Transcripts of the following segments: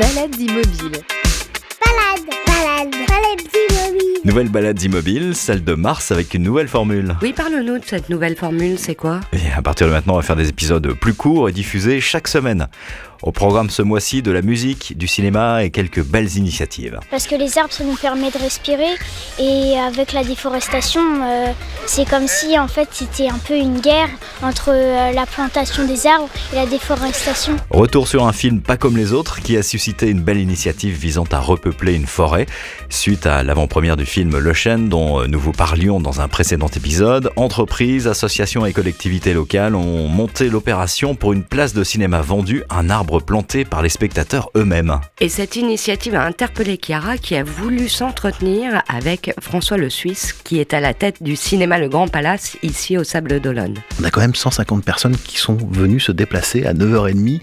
Balades immobiles. Balade, balade, balade immobile. Nouvelle balade immobile, celle de mars avec une nouvelle formule. Oui, parle-nous de cette nouvelle formule, c'est quoi? Et à partir de maintenant, on va faire des épisodes plus courts et diffusés chaque semaine. Au programme ce mois-ci, de la musique, du cinéma et quelques belles initiatives. Parce que les arbres, ça nous permet de respirer. Et avec la déforestation, euh, c'est comme si en fait c'était un peu une guerre entre euh, la plantation des arbres et la déforestation. Retour sur un film pas comme les autres qui a suscité une belle initiative visant à repeupler une forêt. Suite à l'avant-première du film Le Chêne dont nous vous parlions dans un précédent épisode, entreprises, associations et collectivités locales ont monté l'opération pour une place de cinéma vendue, un arbre planté par les spectateurs eux-mêmes. Et cette initiative a interpellé Chiara qui a voulu s'entretenir avec François le Suisse qui est à la tête du cinéma Le Grand Palace ici au Sable d'Olonne. On a quand même 150 personnes qui sont venues se déplacer à 9h30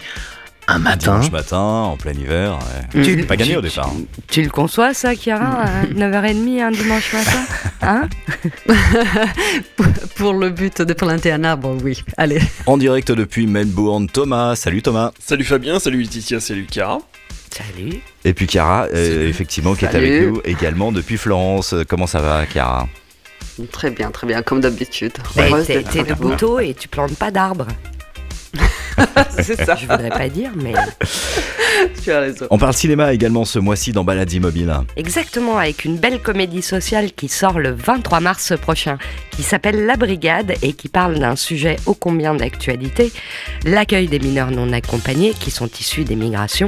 un matin. Dimanche matin, en plein hiver. ouais. Tu- pas gagné tu- au départ. Tu le conçois ça, Chiara, à 9h30 un dimanche matin Hein Pour le but de planter un arbre, oui. Allez. En direct depuis Melbourne, Thomas. Salut Thomas. Salut Fabien, salut Laetitia, salut Cara. Salut. Et puis Chiara, euh, effectivement, qui est Salut. avec nous également depuis Florence. Comment ça va, Chiara? Très bien, très bien, comme d'habitude. Mais Heureuse T'es de. Bouteau et tu plantes pas d'arbres. C'est ça, Je voudrais pas dire, mais tu as raison. On parle cinéma également ce mois-ci dans Balade Immobile. exactement avec une belle comédie sociale qui sort le 23 mars prochain, qui s'appelle La Brigade et qui parle d'un sujet ô combien d'actualité, l'accueil des mineurs non accompagnés qui sont issus des migrations.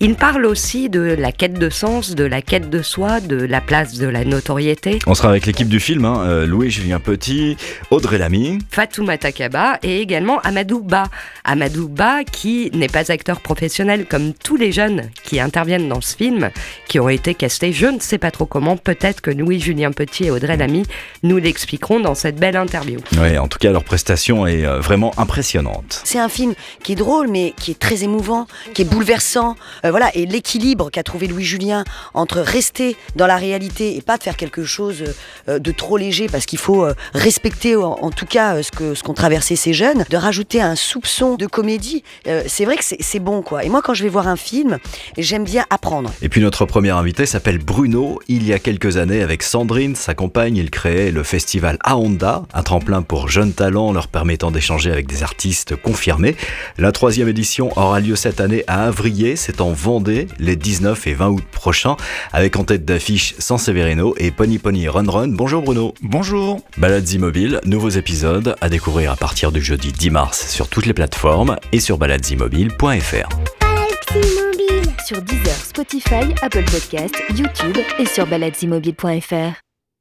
Il parle aussi de la quête de sens, de la quête de soi, de la place de la notoriété. On sera avec l'équipe du film, hein, euh, Louis-Julien Petit, Audrey Lamy. Fatoumata Kaba et également Amadou Ba. Amadou Ba qui n'est pas acteur professionnel comme tous les jeunes qui interviennent dans ce film, qui ont été castés je ne sais pas trop comment, peut-être que Louis-Julien Petit et Audrey Lamy nous l'expliqueront dans cette belle interview. Ouais, en tout cas, leur prestation est euh, vraiment impressionnante. C'est un film qui est drôle, mais qui est très émouvant, qui est bouleversant. Euh, voilà, et l'équilibre qu'a trouvé Louis Julien entre rester dans la réalité et pas de faire quelque chose euh, de trop léger, parce qu'il faut respecter en, tout cas ce que ce qu'ont traversé ces jeunes, de rajouter un soupçon de comédie. euh, c'est vrai que c'est bon, quoi. Et moi, quand je vais voir un film, j'aime bien apprendre. Et puis notre premier invité s'appelle Bruno. Il y a quelques années, avec Sandrine, sa compagne, il créait le festival Aonda, un tremplin pour jeunes talents leur permettant d'échanger avec des artistes confirmés. La troisième édition aura lieu cette année à Avrier, c'est en Vendée, les 19 et 20 août prochains, avec en tête d'affiche San Severino et Pony Pony Run Run. Bonjour Bruno. Bonjour. Balades immobiles, nouveaux épisodes à découvrir à partir du jeudi 10 mars sur toutes les plateformes et sur baladesimmobiles.fr. Balade immobile. Sur Deezer, Spotify, Apple Podcast, YouTube et sur baladesimmobiles.fr.